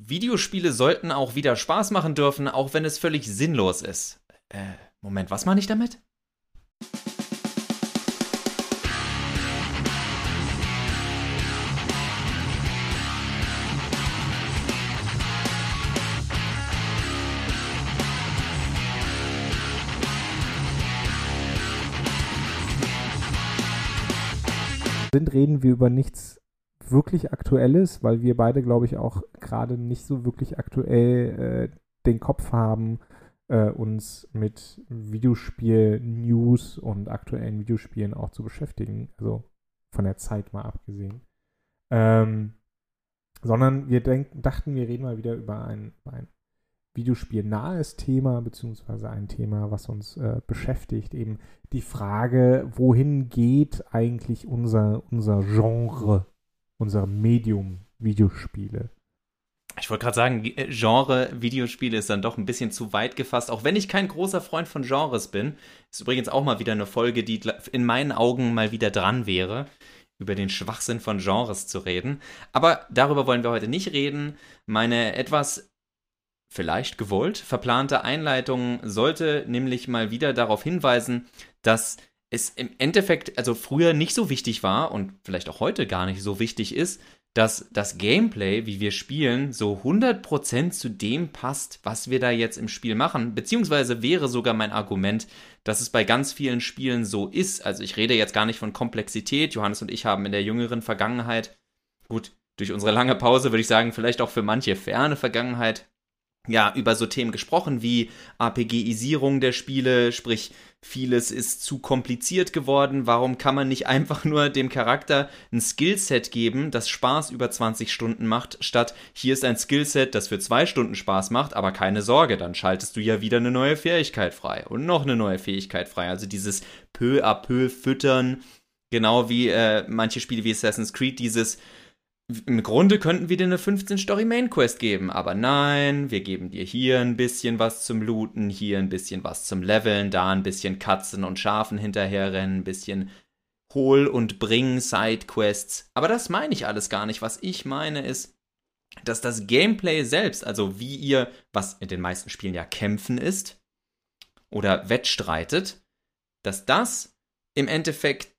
Videospiele sollten auch wieder Spaß machen dürfen, auch wenn es völlig sinnlos ist. Äh, Moment, was meine ich damit? sind, reden wir über nichts wirklich Aktuelles, weil wir beide, glaube ich, auch gerade nicht so wirklich aktuell äh, den Kopf haben, äh, uns mit Videospiel-News und aktuellen Videospielen auch zu beschäftigen. Also von der Zeit mal abgesehen. Ähm, sondern wir denken, dachten, wir reden mal wieder über ein, ein Videospiel-nahes Thema, beziehungsweise ein Thema, was uns äh, beschäftigt. Eben die Frage, wohin geht eigentlich unser, unser Genre, unser Medium Videospiele? Ich wollte gerade sagen, äh, Genre Videospiele ist dann doch ein bisschen zu weit gefasst, auch wenn ich kein großer Freund von Genres bin. Ist übrigens auch mal wieder eine Folge, die in meinen Augen mal wieder dran wäre, über den Schwachsinn von Genres zu reden. Aber darüber wollen wir heute nicht reden. Meine etwas vielleicht gewollt verplante Einleitung sollte nämlich mal wieder darauf hinweisen, dass es im Endeffekt, also früher nicht so wichtig war und vielleicht auch heute gar nicht so wichtig ist, dass das Gameplay, wie wir spielen, so 100% zu dem passt, was wir da jetzt im Spiel machen. Beziehungsweise wäre sogar mein Argument, dass es bei ganz vielen Spielen so ist. Also ich rede jetzt gar nicht von Komplexität. Johannes und ich haben in der jüngeren Vergangenheit, gut, durch unsere lange Pause würde ich sagen, vielleicht auch für manche ferne Vergangenheit, ja, über so Themen gesprochen wie APGisierung der Spiele, sprich, vieles ist zu kompliziert geworden. Warum kann man nicht einfach nur dem Charakter ein Skillset geben, das Spaß über 20 Stunden macht, statt hier ist ein Skillset, das für zwei Stunden Spaß macht, aber keine Sorge, dann schaltest du ja wieder eine neue Fähigkeit frei und noch eine neue Fähigkeit frei. Also dieses peu à peu füttern, genau wie äh, manche Spiele wie Assassin's Creed, dieses im Grunde könnten wir dir eine 15-Story-Main-Quest geben, aber nein, wir geben dir hier ein bisschen was zum Looten, hier ein bisschen was zum Leveln, da ein bisschen Katzen und Schafen hinterherrennen, ein bisschen Hol- und Bring-Side-Quests. Aber das meine ich alles gar nicht. Was ich meine ist, dass das Gameplay selbst, also wie ihr, was in den meisten Spielen ja kämpfen ist, oder wettstreitet, dass das im Endeffekt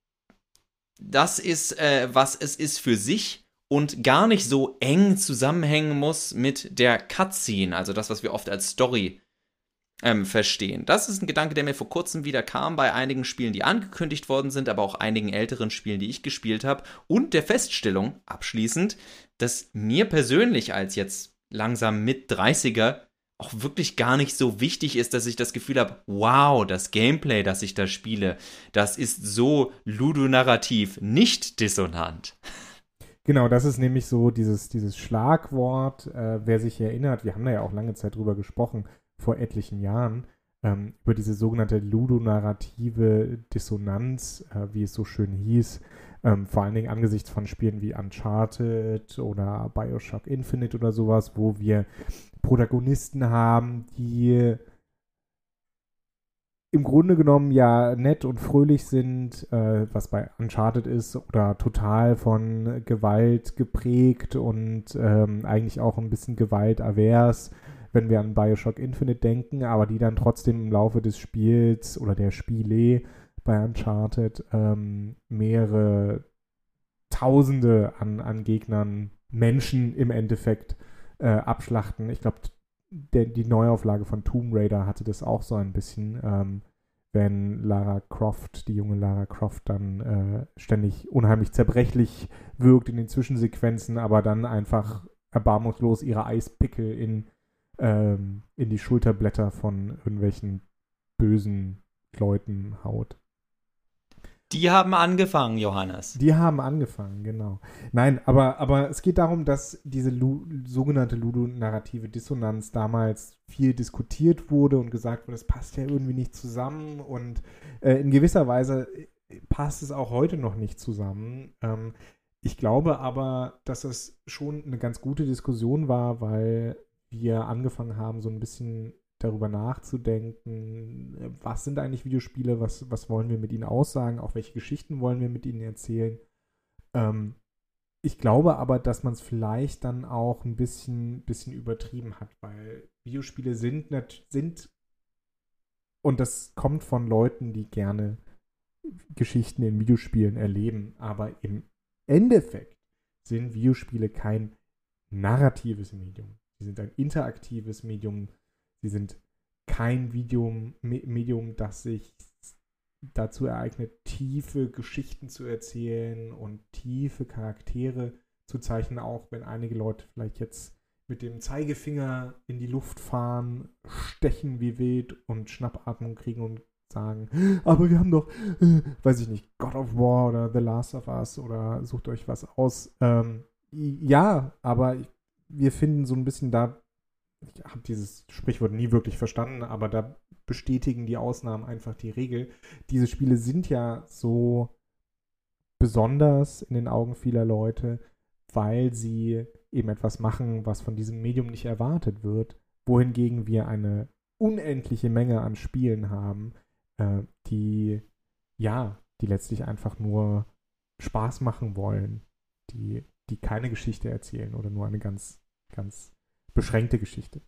das ist, äh, was es ist für sich und gar nicht so eng zusammenhängen muss mit der Cutscene, also das, was wir oft als Story ähm, verstehen. Das ist ein Gedanke, der mir vor kurzem wieder kam bei einigen Spielen, die angekündigt worden sind, aber auch einigen älteren Spielen, die ich gespielt habe und der Feststellung abschließend, dass mir persönlich als jetzt langsam mit 30er auch wirklich gar nicht so wichtig ist, dass ich das Gefühl habe, wow, das Gameplay, das ich da spiele, das ist so ludonarrativ nicht dissonant. Genau, das ist nämlich so dieses, dieses Schlagwort, äh, wer sich erinnert, wir haben da ja auch lange Zeit drüber gesprochen, vor etlichen Jahren, ähm, über diese sogenannte ludonarrative Dissonanz, äh, wie es so schön hieß, ähm, vor allen Dingen angesichts von Spielen wie Uncharted oder Bioshock Infinite oder sowas, wo wir Protagonisten haben, die im Grunde genommen ja nett und fröhlich sind, äh, was bei Uncharted ist, oder total von Gewalt geprägt und ähm, eigentlich auch ein bisschen gewaltavers, wenn wir an Bioshock Infinite denken, aber die dann trotzdem im Laufe des Spiels oder der Spiele bei Uncharted ähm, mehrere Tausende an, an Gegnern, Menschen im Endeffekt äh, abschlachten. Ich glaube, der, die Neuauflage von Tomb Raider hatte das auch so ein bisschen, ähm, wenn Lara Croft, die junge Lara Croft, dann äh, ständig unheimlich zerbrechlich wirkt in den Zwischensequenzen, aber dann einfach erbarmungslos ihre Eispickel in, ähm, in die Schulterblätter von irgendwelchen bösen Leuten haut. Die haben angefangen, Johannes. Die haben angefangen, genau. Nein, aber, aber es geht darum, dass diese Lu sogenannte ludonarrative Dissonanz damals viel diskutiert wurde und gesagt wurde, es passt ja irgendwie nicht zusammen und äh, in gewisser Weise äh, passt es auch heute noch nicht zusammen. Ähm, ich glaube aber, dass es schon eine ganz gute Diskussion war, weil wir angefangen haben, so ein bisschen darüber nachzudenken, was sind eigentlich Videospiele, was, was wollen wir mit ihnen aussagen, auch welche Geschichten wollen wir mit ihnen erzählen. Ähm, ich glaube aber, dass man es vielleicht dann auch ein bisschen, bisschen übertrieben hat, weil Videospiele sind, sind und das kommt von Leuten, die gerne Geschichten in Videospielen erleben, aber im Endeffekt sind Videospiele kein narratives Medium. Sie sind ein interaktives Medium. Sie sind kein Medium, Medium, das sich dazu ereignet, tiefe Geschichten zu erzählen und tiefe Charaktere zu zeichnen, auch wenn einige Leute vielleicht jetzt mit dem Zeigefinger in die Luft fahren, stechen wie wild und Schnappatmung kriegen und sagen, aber wir haben doch, äh, weiß ich nicht, God of War oder The Last of Us oder sucht euch was aus. Ähm, ja, aber wir finden so ein bisschen da, ich habe dieses Sprichwort nie wirklich verstanden, aber da bestätigen die Ausnahmen einfach die Regel. Diese Spiele sind ja so besonders in den Augen vieler Leute, weil sie eben etwas machen, was von diesem Medium nicht erwartet wird, wohingegen wir eine unendliche Menge an Spielen haben, äh, die ja, die letztlich einfach nur Spaß machen wollen, die, die keine Geschichte erzählen oder nur eine ganz, ganz beschränkte Geschichte.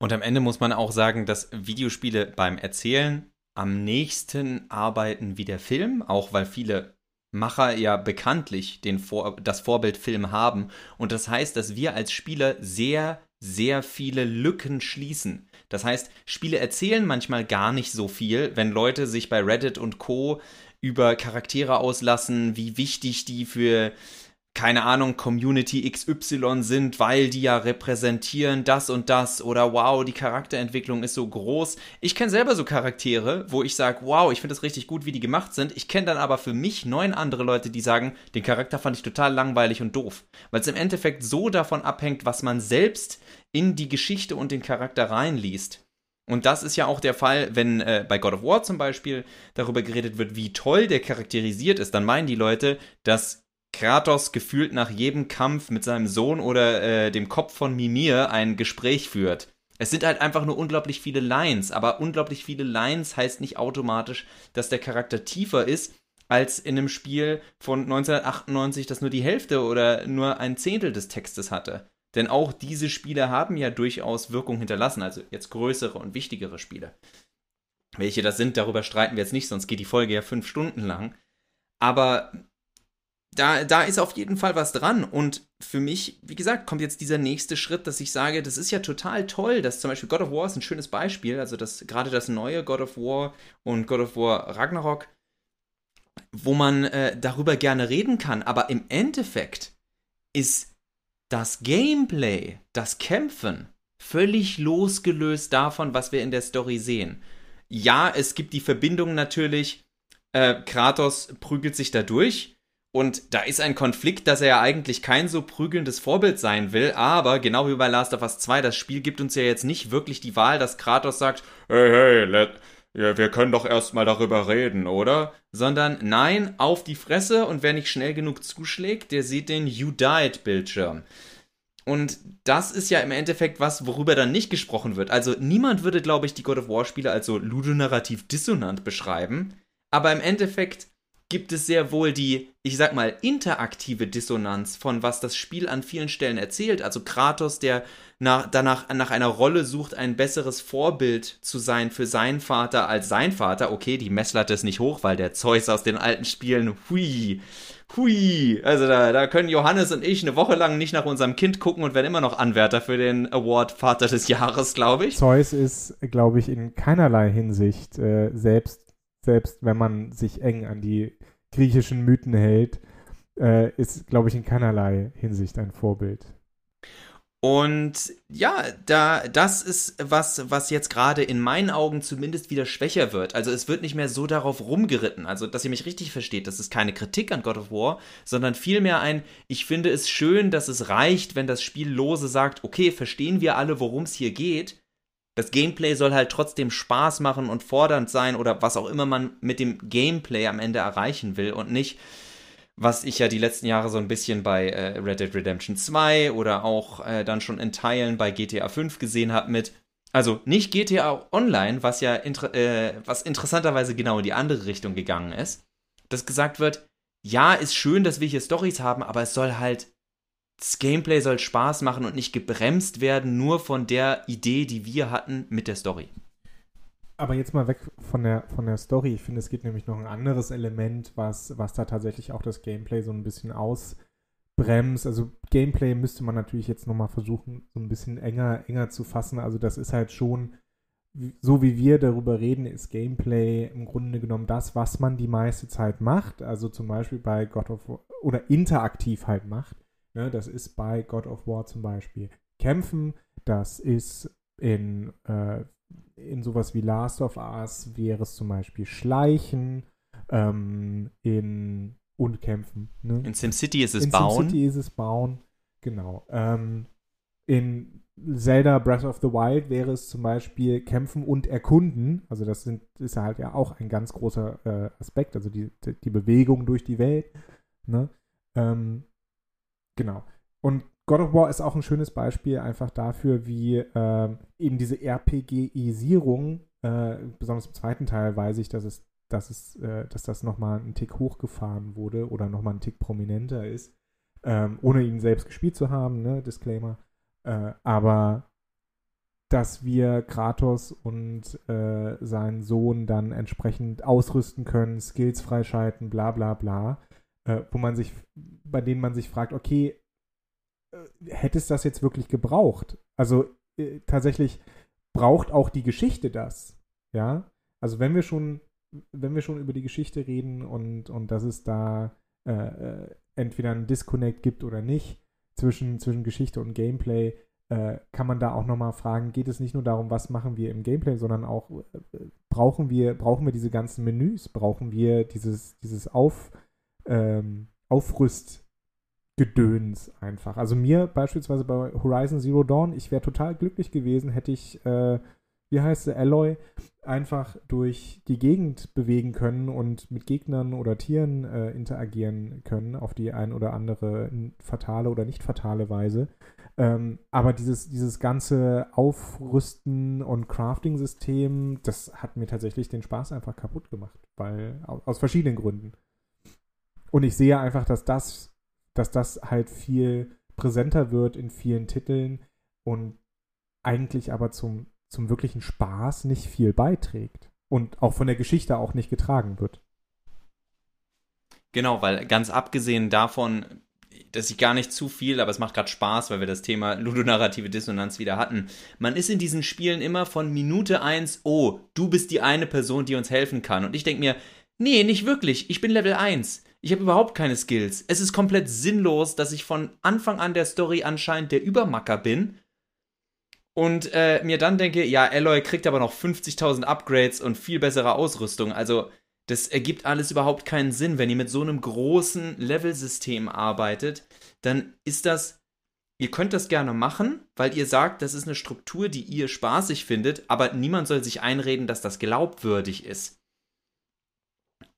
Und am Ende muss man auch sagen, dass Videospiele beim Erzählen am nächsten arbeiten wie der Film, auch weil viele Macher ja bekanntlich den Vor das Vorbild Film haben. Und das heißt, dass wir als Spieler sehr, sehr viele Lücken schließen. Das heißt, Spiele erzählen manchmal gar nicht so viel, wenn Leute sich bei Reddit und Co über Charaktere auslassen, wie wichtig die für keine Ahnung, Community XY sind, weil die ja repräsentieren das und das oder wow, die Charakterentwicklung ist so groß. Ich kenne selber so Charaktere, wo ich sage, wow, ich finde es richtig gut, wie die gemacht sind. Ich kenne dann aber für mich neun andere Leute, die sagen, den Charakter fand ich total langweilig und doof. Weil es im Endeffekt so davon abhängt, was man selbst in die Geschichte und den Charakter reinliest. Und das ist ja auch der Fall, wenn äh, bei God of War zum Beispiel darüber geredet wird, wie toll der charakterisiert ist, dann meinen die Leute, dass Kratos gefühlt nach jedem Kampf mit seinem Sohn oder äh, dem Kopf von Mimir ein Gespräch führt. Es sind halt einfach nur unglaublich viele Lines, aber unglaublich viele Lines heißt nicht automatisch, dass der Charakter tiefer ist als in einem Spiel von 1998, das nur die Hälfte oder nur ein Zehntel des Textes hatte. Denn auch diese Spiele haben ja durchaus Wirkung hinterlassen, also jetzt größere und wichtigere Spiele. Welche das sind, darüber streiten wir jetzt nicht, sonst geht die Folge ja fünf Stunden lang. Aber da, da ist auf jeden Fall was dran. Und für mich, wie gesagt, kommt jetzt dieser nächste Schritt, dass ich sage, das ist ja total toll, dass zum Beispiel God of War ist ein schönes Beispiel, also das, gerade das neue God of War und God of War Ragnarok, wo man äh, darüber gerne reden kann. Aber im Endeffekt ist das Gameplay, das Kämpfen, völlig losgelöst davon, was wir in der Story sehen. Ja, es gibt die Verbindung natürlich, äh, Kratos prügelt sich da durch und da ist ein Konflikt, dass er ja eigentlich kein so prügelndes Vorbild sein will, aber genau wie bei Last of Us 2, das Spiel gibt uns ja jetzt nicht wirklich die Wahl, dass Kratos sagt, hey, hey, let, ja, wir können doch erstmal darüber reden, oder? Sondern nein, auf die Fresse und wer nicht schnell genug zuschlägt, der sieht den You Died Bildschirm. Und das ist ja im Endeffekt was, worüber dann nicht gesprochen wird. Also niemand würde, glaube ich, die God of War Spiele als so ludonarrativ dissonant beschreiben. Aber im Endeffekt gibt es sehr wohl die, ich sag mal, interaktive Dissonanz von was das Spiel an vielen Stellen erzählt. Also Kratos, der nach, danach nach einer Rolle sucht, ein besseres Vorbild zu sein für seinen Vater als sein Vater. Okay, die Messlatte ist nicht hoch, weil der Zeus aus den alten Spielen, hui, hui. Also da, da können Johannes und ich eine Woche lang nicht nach unserem Kind gucken und werden immer noch Anwärter für den Award Vater des Jahres, glaube ich. Zeus ist, glaube ich, in keinerlei Hinsicht äh, selbst selbst wenn man sich eng an die griechischen Mythen hält, äh, ist, glaube ich, in keinerlei Hinsicht ein Vorbild. Und ja, da, das ist was, was jetzt gerade in meinen Augen zumindest wieder schwächer wird. Also es wird nicht mehr so darauf rumgeritten. Also, dass ihr mich richtig versteht, das ist keine Kritik an God of War, sondern vielmehr ein, ich finde es schön, dass es reicht, wenn das Spiel lose sagt, okay, verstehen wir alle, worum es hier geht, das Gameplay soll halt trotzdem Spaß machen und fordernd sein oder was auch immer man mit dem Gameplay am Ende erreichen will und nicht, was ich ja die letzten Jahre so ein bisschen bei äh, Red Dead Redemption 2 oder auch äh, dann schon in Teilen bei GTA 5 gesehen habe mit, also nicht GTA Online, was ja inter äh, was interessanterweise genau in die andere Richtung gegangen ist, dass gesagt wird, ja, ist schön, dass wir hier Stories haben, aber es soll halt, das Gameplay soll Spaß machen und nicht gebremst werden, nur von der Idee, die wir hatten mit der Story. Aber jetzt mal weg von der, von der Story. Ich finde, es gibt nämlich noch ein anderes Element, was, was da tatsächlich auch das Gameplay so ein bisschen ausbremst. Also Gameplay müsste man natürlich jetzt nochmal versuchen, so ein bisschen enger, enger zu fassen. Also das ist halt schon so wie wir darüber reden, ist Gameplay im Grunde genommen das, was man die meiste Zeit macht. Also zum Beispiel bei God of War oder interaktiv halt macht. Ne, das ist bei God of War zum Beispiel Kämpfen. Das ist in, äh, in sowas wie Last of Us wäre es zum Beispiel Schleichen. Ähm, in und Kämpfen. Ne? In SimCity ist es in Bauen. In SimCity ist es Bauen. Genau. Ähm, in Zelda Breath of the Wild wäre es zum Beispiel Kämpfen und Erkunden. Also das sind, ist halt ja auch ein ganz großer äh, Aspekt, also die, die Bewegung durch die Welt. Ne? Ähm, genau. Und God of War ist auch ein schönes Beispiel einfach dafür, wie äh, eben diese RPGisierung, äh, besonders im zweiten Teil weiß ich, dass es, dass es, äh, dass das nochmal einen Tick hochgefahren wurde oder nochmal einen Tick prominenter ist, ähm, ohne ihn selbst gespielt zu haben, ne? Disclaimer. Äh, aber dass wir Kratos und äh, seinen Sohn dann entsprechend ausrüsten können, Skills freischalten, bla bla bla, äh, wo man sich, bei denen man sich fragt, okay, äh, hätte es das jetzt wirklich gebraucht? Also äh, tatsächlich braucht auch die Geschichte das, ja? Also wenn wir schon, wenn wir schon über die Geschichte reden und, und dass es da äh, entweder einen Disconnect gibt oder nicht, zwischen, zwischen Geschichte und Gameplay, äh, kann man da auch nochmal fragen, geht es nicht nur darum, was machen wir im Gameplay, sondern auch, äh, brauchen, wir, brauchen wir diese ganzen Menüs, brauchen wir dieses, dieses Auf, ähm, Aufrüstgedöns einfach. Also mir beispielsweise bei Horizon Zero Dawn, ich wäre total glücklich gewesen, hätte ich äh, wie heißt sie, Alloy, einfach durch die Gegend bewegen können und mit Gegnern oder Tieren äh, interagieren können, auf die ein oder andere fatale oder nicht fatale Weise. Ähm, aber dieses, dieses ganze Aufrüsten und Crafting-System, das hat mir tatsächlich den Spaß einfach kaputt gemacht, weil aus verschiedenen Gründen. Und ich sehe einfach, dass das, dass das halt viel präsenter wird in vielen Titeln und eigentlich aber zum zum wirklichen Spaß nicht viel beiträgt und auch von der Geschichte auch nicht getragen wird. Genau, weil ganz abgesehen davon, dass ich gar nicht zu viel, aber es macht gerade Spaß, weil wir das Thema ludonarrative Dissonanz wieder hatten. Man ist in diesen Spielen immer von Minute 1, oh, du bist die eine Person, die uns helfen kann. Und ich denke mir, nee, nicht wirklich, ich bin Level 1. Ich habe überhaupt keine Skills. Es ist komplett sinnlos, dass ich von Anfang an der Story anscheinend der Übermacker bin und äh, mir dann denke, ja, Alloy kriegt aber noch 50.000 Upgrades und viel bessere Ausrüstung. Also, das ergibt alles überhaupt keinen Sinn. Wenn ihr mit so einem großen Levelsystem arbeitet, dann ist das. Ihr könnt das gerne machen, weil ihr sagt, das ist eine Struktur, die ihr spaßig findet, aber niemand soll sich einreden, dass das glaubwürdig ist.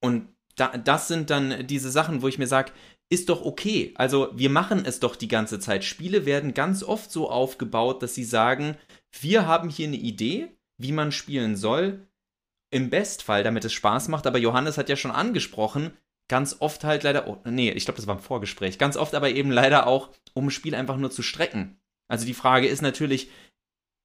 Und da, das sind dann diese Sachen, wo ich mir sage, ist doch okay. Also wir machen es doch die ganze Zeit. Spiele werden ganz oft so aufgebaut, dass sie sagen, wir haben hier eine Idee, wie man spielen soll. Im Bestfall, damit es Spaß macht, aber Johannes hat ja schon angesprochen, ganz oft halt leider, oh, nee, ich glaube, das war im Vorgespräch, ganz oft aber eben leider auch, um ein Spiel einfach nur zu strecken. Also die Frage ist natürlich,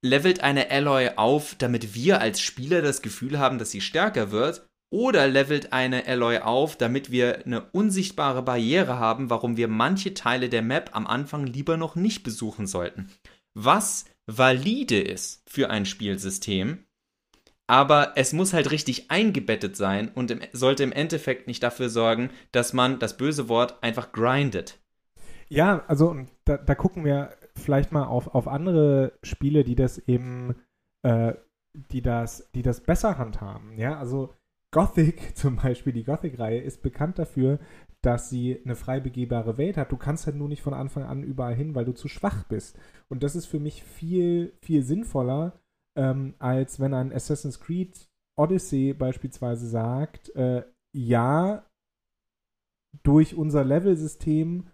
levelt eine Alloy auf, damit wir als Spieler das Gefühl haben, dass sie stärker wird? Oder levelt eine Alloy auf, damit wir eine unsichtbare Barriere haben, warum wir manche Teile der Map am Anfang lieber noch nicht besuchen sollten. Was valide ist für ein Spielsystem, aber es muss halt richtig eingebettet sein und im, sollte im Endeffekt nicht dafür sorgen, dass man das böse Wort einfach grindet. Ja, also da, da gucken wir vielleicht mal auf, auf andere Spiele, die das eben, äh, die das, die das besser handhaben. Ja, also Gothic zum Beispiel, die Gothic-Reihe, ist bekannt dafür, dass sie eine frei begehbare Welt hat. Du kannst halt nur nicht von Anfang an überall hin, weil du zu schwach bist. Und das ist für mich viel, viel sinnvoller, ähm, als wenn ein Assassin's Creed Odyssey beispielsweise sagt, äh, ja, durch unser Level-System,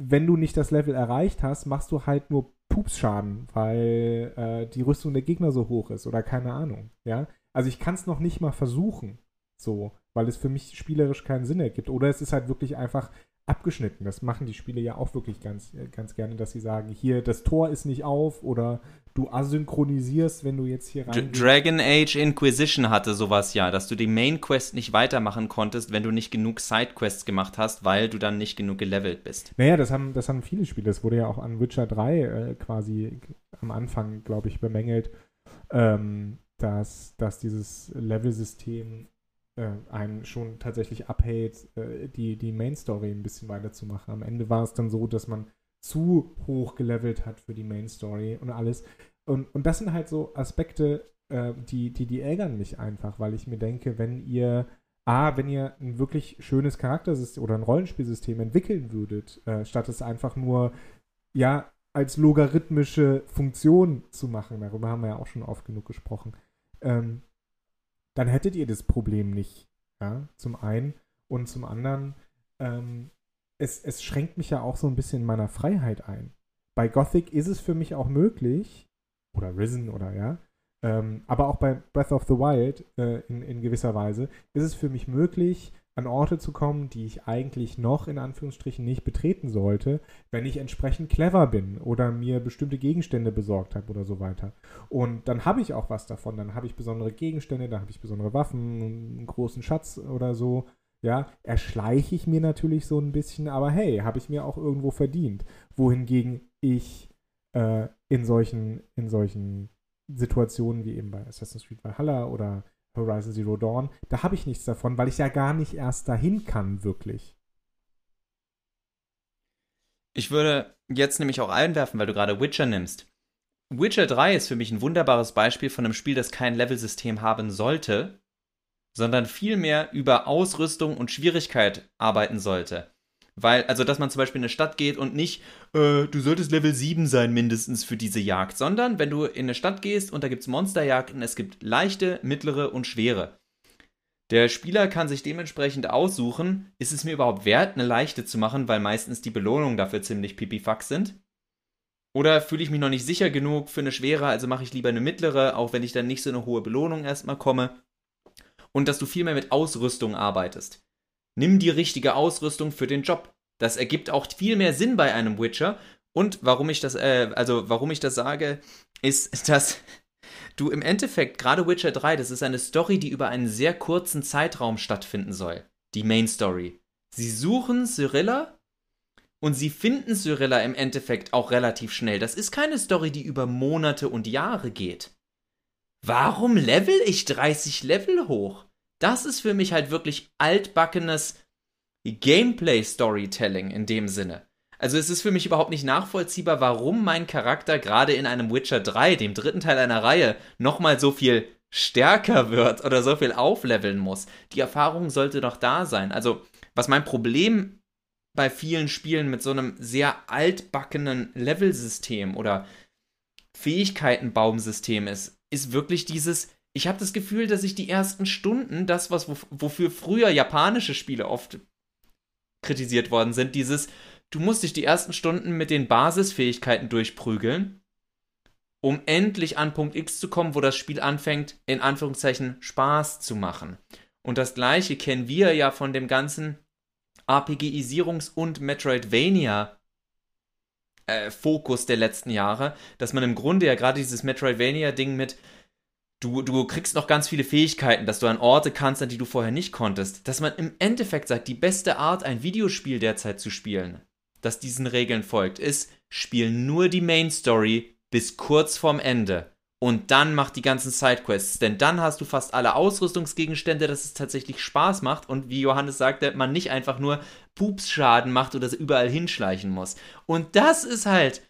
wenn du nicht das Level erreicht hast, machst du halt nur Pupsschaden, weil äh, die Rüstung der Gegner so hoch ist oder keine Ahnung, ja. Also ich kann es noch nicht mal versuchen. So. weil es für mich spielerisch keinen Sinn ergibt. Oder es ist halt wirklich einfach abgeschnitten. Das machen die Spiele ja auch wirklich ganz, ganz gerne, dass sie sagen, hier, das Tor ist nicht auf oder du asynchronisierst, wenn du jetzt hier rein. Dragon Age Inquisition hatte sowas ja, dass du die Main Quest nicht weitermachen konntest, wenn du nicht genug Sidequests gemacht hast, weil du dann nicht genug gelevelt bist. Naja, das haben, das haben viele Spiele. Das wurde ja auch an Witcher 3 äh, quasi am Anfang, glaube ich, bemängelt, ähm, dass, dass dieses Level-System äh, einen schon tatsächlich abhält, äh, die, die Main Story ein bisschen weiterzumachen. Am Ende war es dann so, dass man zu hoch gelevelt hat für die Main Story und alles. Und, und das sind halt so Aspekte, äh, die, die, die ärgern mich einfach, weil ich mir denke, wenn ihr A, wenn ihr ein wirklich schönes Charaktersystem oder ein Rollenspielsystem entwickeln würdet, äh, statt es einfach nur, ja, als logarithmische Funktion zu machen, darüber haben wir ja auch schon oft genug gesprochen, ähm, dann hättet ihr das Problem nicht. Ja, zum einen. Und zum anderen, ähm, es, es schränkt mich ja auch so ein bisschen in meiner Freiheit ein. Bei Gothic ist es für mich auch möglich, oder Risen oder ja, ähm, aber auch bei Breath of the Wild äh, in, in gewisser Weise, ist es für mich möglich, an Orte zu kommen, die ich eigentlich noch in Anführungsstrichen nicht betreten sollte, wenn ich entsprechend clever bin oder mir bestimmte Gegenstände besorgt habe oder so weiter. Und dann habe ich auch was davon. Dann habe ich besondere Gegenstände, dann habe ich besondere Waffen, einen großen Schatz oder so. Ja, erschleiche ich mir natürlich so ein bisschen, aber hey, habe ich mir auch irgendwo verdient. Wohingegen ich äh, in solchen, in solchen Situationen wie eben bei Assassin's Creed Valhalla oder Horizon Zero Dawn, da habe ich nichts davon, weil ich ja gar nicht erst dahin kann, wirklich. Ich würde jetzt nämlich auch einwerfen, weil du gerade Witcher nimmst. Witcher 3 ist für mich ein wunderbares Beispiel von einem Spiel, das kein Levelsystem haben sollte, sondern vielmehr über Ausrüstung und Schwierigkeit arbeiten sollte. Weil, also, dass man zum Beispiel in eine Stadt geht und nicht, äh, du solltest Level 7 sein mindestens für diese Jagd, sondern wenn du in eine Stadt gehst und da gibt es Monsterjagden, es gibt leichte, mittlere und schwere. Der Spieler kann sich dementsprechend aussuchen, ist es mir überhaupt wert, eine leichte zu machen, weil meistens die Belohnungen dafür ziemlich pipifax sind? Oder fühle ich mich noch nicht sicher genug für eine schwere, also mache ich lieber eine mittlere, auch wenn ich dann nicht so eine hohe Belohnung erstmal komme? Und dass du viel mehr mit Ausrüstung arbeitest. Nimm die richtige Ausrüstung für den Job. Das ergibt auch viel mehr Sinn bei einem Witcher. Und warum ich das, äh, also warum ich das sage, ist, dass du im Endeffekt, gerade Witcher 3, das ist eine Story, die über einen sehr kurzen Zeitraum stattfinden soll. Die Main Story. Sie suchen Cyrilla und sie finden Cyrilla im Endeffekt auch relativ schnell. Das ist keine Story, die über Monate und Jahre geht. Warum level ich 30 Level hoch? Das ist für mich halt wirklich altbackenes Gameplay-Storytelling in dem Sinne. Also es ist für mich überhaupt nicht nachvollziehbar, warum mein Charakter gerade in einem Witcher 3, dem dritten Teil einer Reihe, nochmal so viel stärker wird oder so viel aufleveln muss. Die Erfahrung sollte doch da sein. Also, was mein Problem bei vielen Spielen mit so einem sehr altbackenen Levelsystem oder Fähigkeitenbaumsystem ist, ist wirklich dieses, ich habe das Gefühl, dass ich die ersten Stunden, das, was wofür früher japanische Spiele oft kritisiert worden sind, dieses, du musst dich die ersten Stunden mit den Basisfähigkeiten durchprügeln, um endlich an Punkt X zu kommen, wo das Spiel anfängt, in Anführungszeichen Spaß zu machen. Und das gleiche kennen wir ja von dem ganzen RPGisierungs- und Metroidvania äh, Fokus der letzten Jahre, dass man im Grunde ja gerade dieses Metroidvania-Ding mit du, du kriegst noch ganz viele Fähigkeiten, dass du an Orte kannst, an die du vorher nicht konntest. Dass man im Endeffekt sagt, die beste Art, ein Videospiel derzeit zu spielen, das diesen Regeln folgt, ist, spiel nur die Main Story bis kurz vorm Ende. Und dann mach die ganzen Sidequests, denn dann hast du fast alle Ausrüstungsgegenstände, dass es tatsächlich Spaß macht und wie Johannes sagte, man nicht einfach nur Pupsschaden macht oder überall hinschleichen muss. Und das ist halt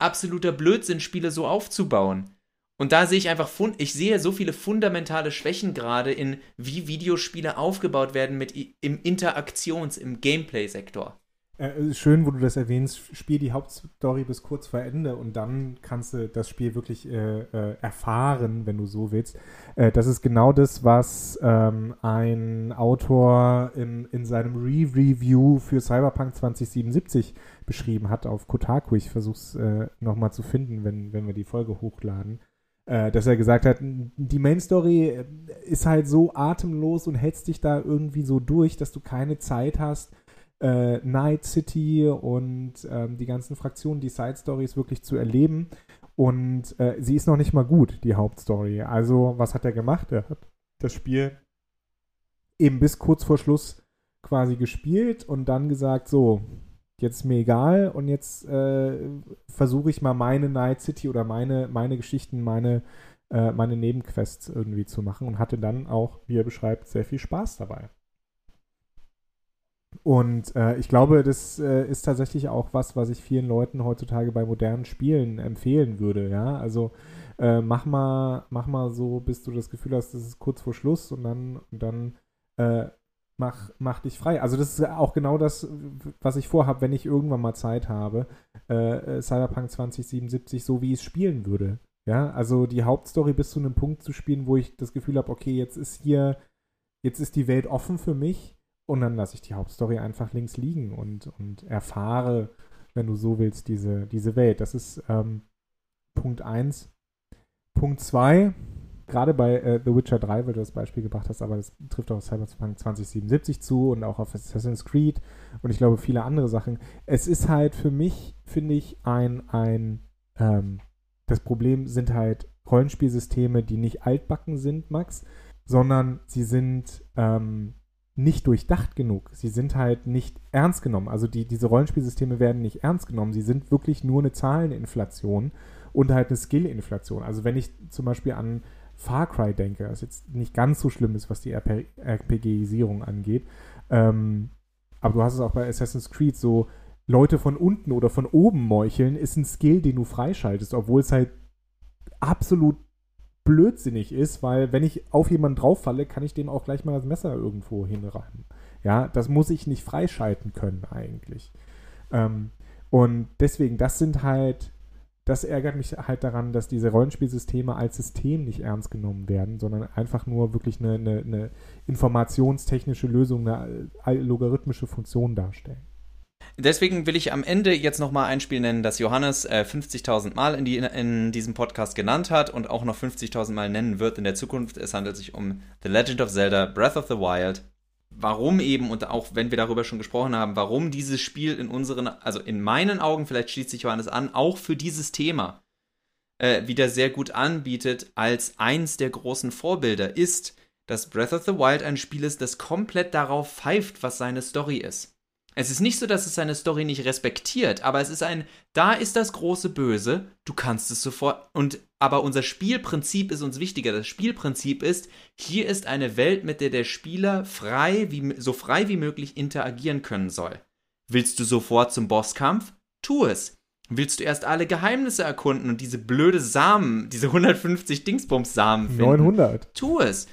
absoluter Blödsinn, Spiele so aufzubauen. Und da sehe ich einfach, ich sehe so viele fundamentale Schwächen gerade in, wie Videospiele aufgebaut werden mit im Interaktions-, im Gameplay-Sektor. Äh, schön, wo du das erwähnst, spiel die Hauptstory bis kurz vor Ende und dann kannst du das Spiel wirklich äh, äh, erfahren, wenn du so willst. Äh, das ist genau das, was ähm, ein Autor in, in seinem Re-Review für Cyberpunk 2077 beschrieben hat auf Kotaku. Ich versuche es äh, nochmal zu finden, wenn, wenn wir die Folge hochladen. Äh, dass er gesagt hat, die Main Story ist halt so atemlos und hetzt dich da irgendwie so durch, dass du keine Zeit hast, äh, Night City und ähm, die ganzen Fraktionen, die Side Stories wirklich zu erleben. Und äh, sie ist noch nicht mal gut, die Hauptstory. Also, was hat er gemacht? Er hat das Spiel eben bis kurz vor Schluss quasi gespielt und dann gesagt, so, jetzt ist mir egal und jetzt äh, versuche ich mal meine Night City oder meine, meine Geschichten, meine, äh, meine Nebenquests irgendwie zu machen und hatte dann auch, wie er beschreibt, sehr viel Spaß dabei. Und äh, ich glaube, das äh, ist tatsächlich auch was, was ich vielen Leuten heutzutage bei modernen Spielen empfehlen würde. Ja, also äh, mach mal, mach mal so, bis du das Gefühl hast, das ist kurz vor Schluss und dann, und dann äh, mach, mach dich frei. Also das ist auch genau das, was ich vorhabe, wenn ich irgendwann mal Zeit habe, äh, äh Cyberpunk 2077 so wie ich es spielen würde. Ja, also die Hauptstory bis zu einem Punkt zu spielen, wo ich das Gefühl habe, okay, jetzt ist hier, jetzt ist die Welt offen für mich und dann lasse ich die Hauptstory einfach links liegen und, und erfahre, wenn du so willst, diese, diese Welt. Das ist ähm, Punkt 1. Punkt 2, gerade bei äh, The Witcher 3, weil du das Beispiel gebracht hast, aber das trifft auch auf Cyberpunk 2077 zu und auch auf Assassin's Creed und ich glaube viele andere Sachen. Es ist halt für mich, finde ich, ein, ein ähm, das Problem sind halt Rollenspielsysteme, die nicht altbacken sind, Max, sondern sie sind ähm, nicht durchdacht genug. Sie sind halt nicht ernst genommen. Also die, diese Rollenspielsysteme werden nicht ernst genommen. Sie sind wirklich nur eine Zahleninflation und halt eine Skillinflation. Also wenn ich zum Beispiel an Far Cry denke, was jetzt nicht ganz so schlimm ist, was die RPGisierung angeht. Ähm, aber du hast es auch bei Assassin's Creed so, Leute von unten oder von oben meucheln, ist ein Skill, den du freischaltest, obwohl es halt absolut blödsinnig ist, weil wenn ich auf jemanden drauf falle, kann ich dem auch gleich mal das Messer irgendwo hinreiben. Ja, das muss ich nicht freischalten können eigentlich. Ähm, und deswegen, das sind halt das ärgert mich halt daran, dass diese Rollenspielsysteme als System nicht ernst genommen werden, sondern einfach nur wirklich eine, eine, eine informationstechnische Lösung, eine logarithmische Funktion darstellen. Deswegen will ich am Ende jetzt nochmal ein Spiel nennen, das Johannes äh, 50.000 Mal in, die, in, diesem Podcast genannt hat und auch noch 50.000 Mal nennen wird in der Zukunft. Es handelt sich um The Legend of Zelda Breath of the Wild warum eben, und auch wenn wir darüber schon gesprochen haben, warum dieses Spiel in unseren, also in meinen Augen, vielleicht schließt sich Johannes an, auch für dieses Thema äh, wieder sehr gut anbietet, als eins der großen Vorbilder, ist, dass Breath of the Wild ein Spiel ist, das komplett darauf pfeift, was seine Story ist. Es ist nicht so, dass es seine Story nicht respektiert, aber es ist ein, da ist das große Böse, du kannst es sofort. Und aber unser Spielprinzip ist uns wichtiger. Das Spielprinzip ist, hier ist eine Welt, mit der der Spieler frei wie, so frei wie möglich interagieren können soll. Willst du sofort zum Bosskampf? Tu es. Willst du erst alle Geheimnisse erkunden und diese blöde Samen, diese 150 Dingsbums-Samen finden? 900. Tu es.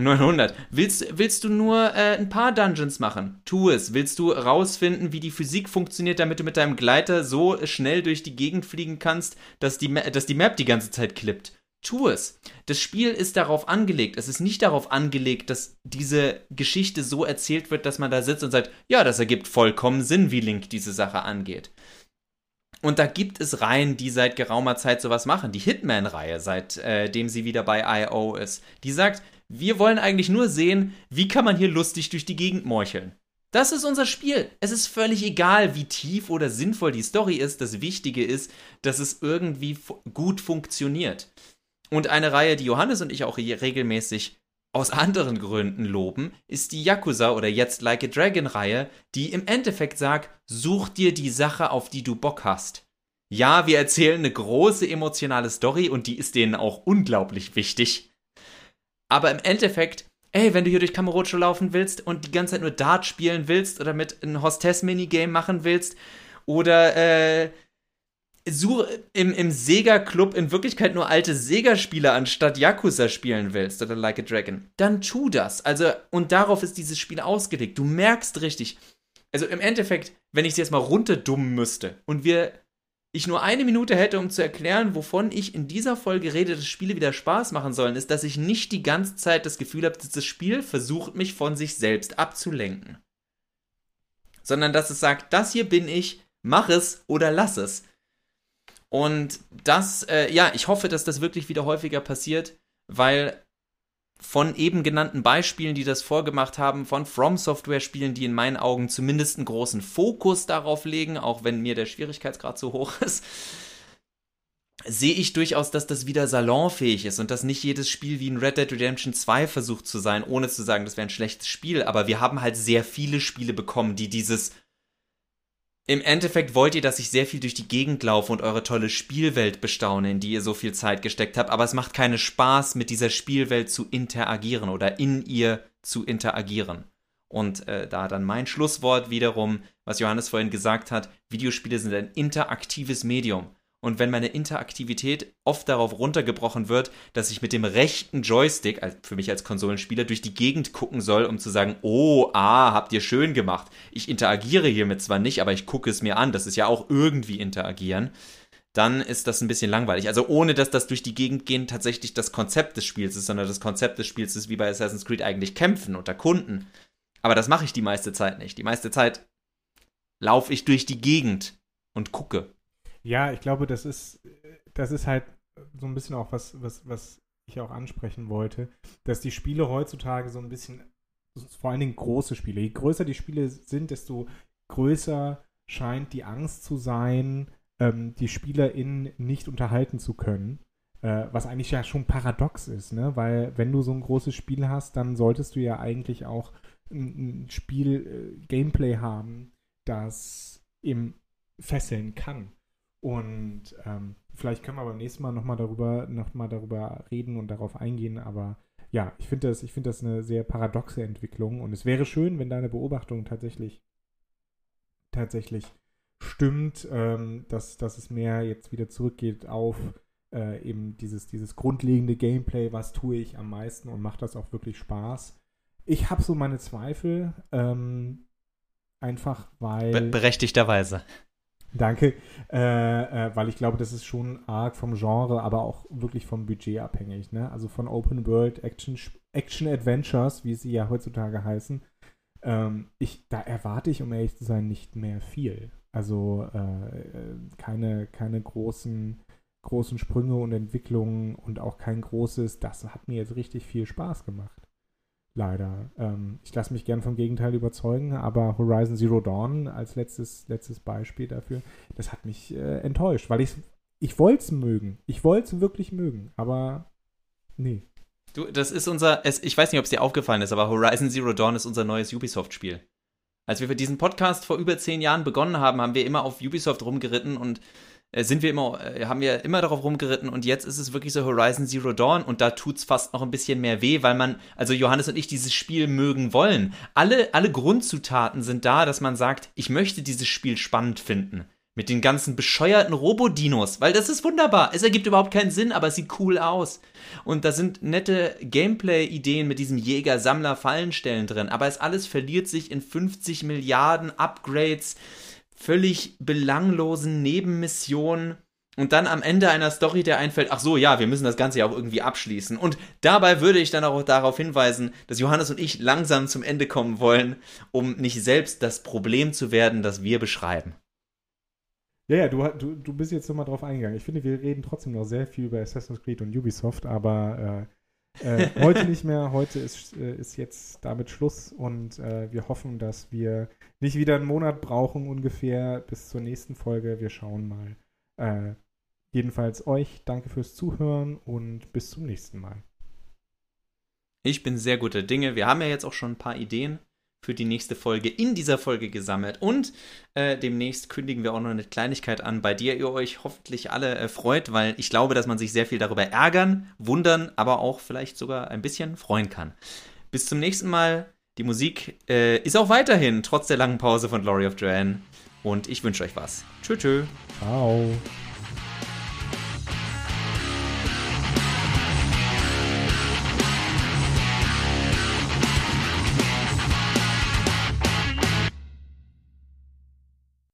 900. Willst, willst du nur äh, ein paar Dungeons machen? Tu es. Willst du rausfinden, wie die Physik funktioniert, damit du mit deinem Gleiter so schnell durch die Gegend fliegen kannst, dass die, dass die Map die ganze Zeit klippt? Tu es. Das Spiel ist darauf angelegt. Es ist nicht darauf angelegt, dass diese Geschichte so erzählt wird, dass man da sitzt und sagt, ja, das ergibt vollkommen Sinn, wie Link diese Sache angeht. Und da gibt es Reihen, die seit geraumer Zeit sowas machen. Die Hitman-Reihe, seitdem äh, sie wieder bei I.O. ist. Die sagt, wir wollen eigentlich nur sehen, wie kann man hier lustig durch die Gegend morcheln. Das ist unser Spiel. Es ist völlig egal, wie tief oder sinnvoll die Story ist. Das Wichtige ist, dass es irgendwie gut funktioniert. Und eine Reihe, die Johannes und ich auch regelmäßig aus anderen Gründen loben, ist die Yakuza oder jetzt Like a Dragon Reihe, die im Endeffekt sagt, such dir die Sache, auf die du Bock hast. Ja, wir erzählen eine große emotionale Story und die ist denen auch unglaublich wichtig. Aber im Endeffekt, ey, wenn du hier durch Kamurocho laufen willst und die ganze Zeit nur Dart spielen willst oder mit einem Hostess-Minigame machen willst oder äh, im, im Sega-Club in Wirklichkeit nur alte Sega-Spieler anstatt Yakuza spielen willst oder Like a Dragon, dann tu das. Also, und darauf ist dieses Spiel ausgelegt. Du merkst richtig. Also im Endeffekt, wenn ich es jetzt mal runterdummen müsste und wir ich nur eine Minute hätte, um zu erklären, wovon ich in dieser Folge rede, dass Spiele wieder Spaß machen sollen, ist, dass ich nicht die ganze Zeit das Gefühl habe, dass das Spiel versucht, mich von sich selbst abzulenken. Sondern dass es sagt, das hier bin ich, mach es oder lass es. Und das, äh, ja, ich hoffe, dass das wirklich wieder häufiger passiert, weil von eben genannten Beispielen, die das vorgemacht haben, von From Software Spielen, die in meinen Augen zumindest einen großen Fokus darauf legen, auch wenn mir der Schwierigkeitsgrad so hoch ist, sehe ich durchaus, dass das wieder salonfähig ist und dass nicht jedes Spiel wie ein Red Dead Redemption 2 versucht zu sein, ohne zu sagen, das wäre ein schlechtes Spiel. Aber wir haben halt sehr viele Spiele bekommen, die dieses im Endeffekt wollt ihr, dass ich sehr viel durch die Gegend laufe und eure tolle Spielwelt bestaune, in die ihr so viel Zeit gesteckt habt, aber es macht keinen Spaß, mit dieser Spielwelt zu interagieren oder in ihr zu interagieren. Und äh, da dann mein Schlusswort wiederum, was Johannes vorhin gesagt hat, Videospiele sind ein interaktives Medium und wenn meine Interaktivität oft darauf runtergebrochen wird, dass ich mit dem rechten Joystick, also für mich als Konsolenspieler, durch die Gegend gucken soll, um zu sagen, oh, ah, habt ihr schön gemacht. Ich interagiere hiermit zwar nicht, aber ich gucke es mir an. Das ist ja auch irgendwie interagieren. Dann ist das ein bisschen langweilig. Also ohne, dass das durch die Gegend gehen tatsächlich das Konzept des Spiels ist, sondern das Konzept des Spiels ist wie bei Assassin's Creed eigentlich kämpfen und erkunden. Aber das mache ich die meiste Zeit nicht. Die meiste Zeit laufe ich durch die Gegend und gucke. Ja, ich glaube, das ist, das ist halt so ein bisschen auch was, was, was ich auch ansprechen wollte, dass die Spiele heutzutage so ein bisschen, vor allen Dingen große Spiele, je größer die Spiele sind, desto größer scheint die Angst zu sein, ähm, die SpielerInnen nicht unterhalten zu können. Äh, was eigentlich ja schon paradox ist, ne? Weil wenn du so ein großes Spiel hast, dann solltest du ja eigentlich auch ein, ein Spiel-Gameplay äh, haben, das eben fesseln kann. Und ähm, vielleicht können wir beim nächsten Mal nochmal darüber, noch darüber reden und darauf eingehen, aber ja, ich finde das, find das eine sehr paradoxe Entwicklung und es wäre schön, wenn deine Beobachtung tatsächlich, tatsächlich stimmt, ähm, dass, dass es mehr jetzt wieder zurückgeht auf äh, eben dieses, dieses grundlegende Gameplay, was tue ich am meisten und macht das auch wirklich Spaß. Ich habe so meine Zweifel, ähm, einfach weil. Be berechtigterweise. Danke, äh, äh, weil ich glaube, das ist schon arg vom Genre, aber auch wirklich vom Budget abhängig. Ne? Also von Open World Action, Action Adventures, wie sie ja heutzutage heißen. Ähm, ich, da erwarte ich, um ehrlich zu sein, nicht mehr viel. Also äh, keine, keine großen, großen Sprünge und Entwicklungen und auch kein großes, das hat mir jetzt richtig viel Spaß gemacht. Leider. Ähm, ich lasse mich gern vom Gegenteil überzeugen, aber Horizon Zero Dawn als letztes, letztes Beispiel dafür, das hat mich äh, enttäuscht, weil ich ich wollte es mögen. Ich wollte es wirklich mögen, aber nee. Du, das ist unser, es, ich weiß nicht, ob es dir aufgefallen ist, aber Horizon Zero Dawn ist unser neues Ubisoft-Spiel. Als wir für diesen Podcast vor über zehn Jahren begonnen haben, haben wir immer auf Ubisoft rumgeritten und sind wir immer, äh, haben wir immer darauf rumgeritten und jetzt ist es wirklich so Horizon Zero Dawn und da tut's fast noch ein bisschen mehr weh, weil man, also Johannes und ich dieses Spiel mögen wollen. Alle, alle Grundzutaten sind da, dass man sagt, ich möchte dieses Spiel spannend finden. Mit den ganzen bescheuerten Robodinos, weil das ist wunderbar. Es ergibt überhaupt keinen Sinn, aber es sieht cool aus. Und da sind nette Gameplay-Ideen mit diesem Jäger-Sammler-Fallenstellen drin, aber es alles verliert sich in 50 Milliarden Upgrades völlig belanglosen Nebenmissionen und dann am Ende einer Story der einfällt, ach so, ja, wir müssen das Ganze ja auch irgendwie abschließen. Und dabei würde ich dann auch darauf hinweisen, dass Johannes und ich langsam zum Ende kommen wollen, um nicht selbst das Problem zu werden, das wir beschreiben. Ja, ja, du, du, du bist jetzt nochmal drauf eingegangen. Ich finde, wir reden trotzdem noch sehr viel über Assassin's Creed und Ubisoft, aber äh, äh, heute nicht mehr. Heute ist, äh, ist jetzt damit Schluss und äh, wir hoffen, dass wir nicht wieder einen Monat brauchen ungefähr bis zur nächsten Folge. Wir schauen mal. Äh, jedenfalls euch danke fürs Zuhören und bis zum nächsten Mal. Ich bin sehr guter Dinge. Wir haben ja jetzt auch schon ein paar Ideen für die nächste Folge in dieser Folge gesammelt. Und äh, demnächst kündigen wir auch noch eine Kleinigkeit an, bei der ihr euch hoffentlich alle äh, freut, weil ich glaube, dass man sich sehr viel darüber ärgern, wundern, aber auch vielleicht sogar ein bisschen freuen kann. Bis zum nächsten Mal. Die Musik äh, ist auch weiterhin trotz der langen Pause von Glory of Joanne. Und ich wünsche euch was. Tschö, tschö. Ciao.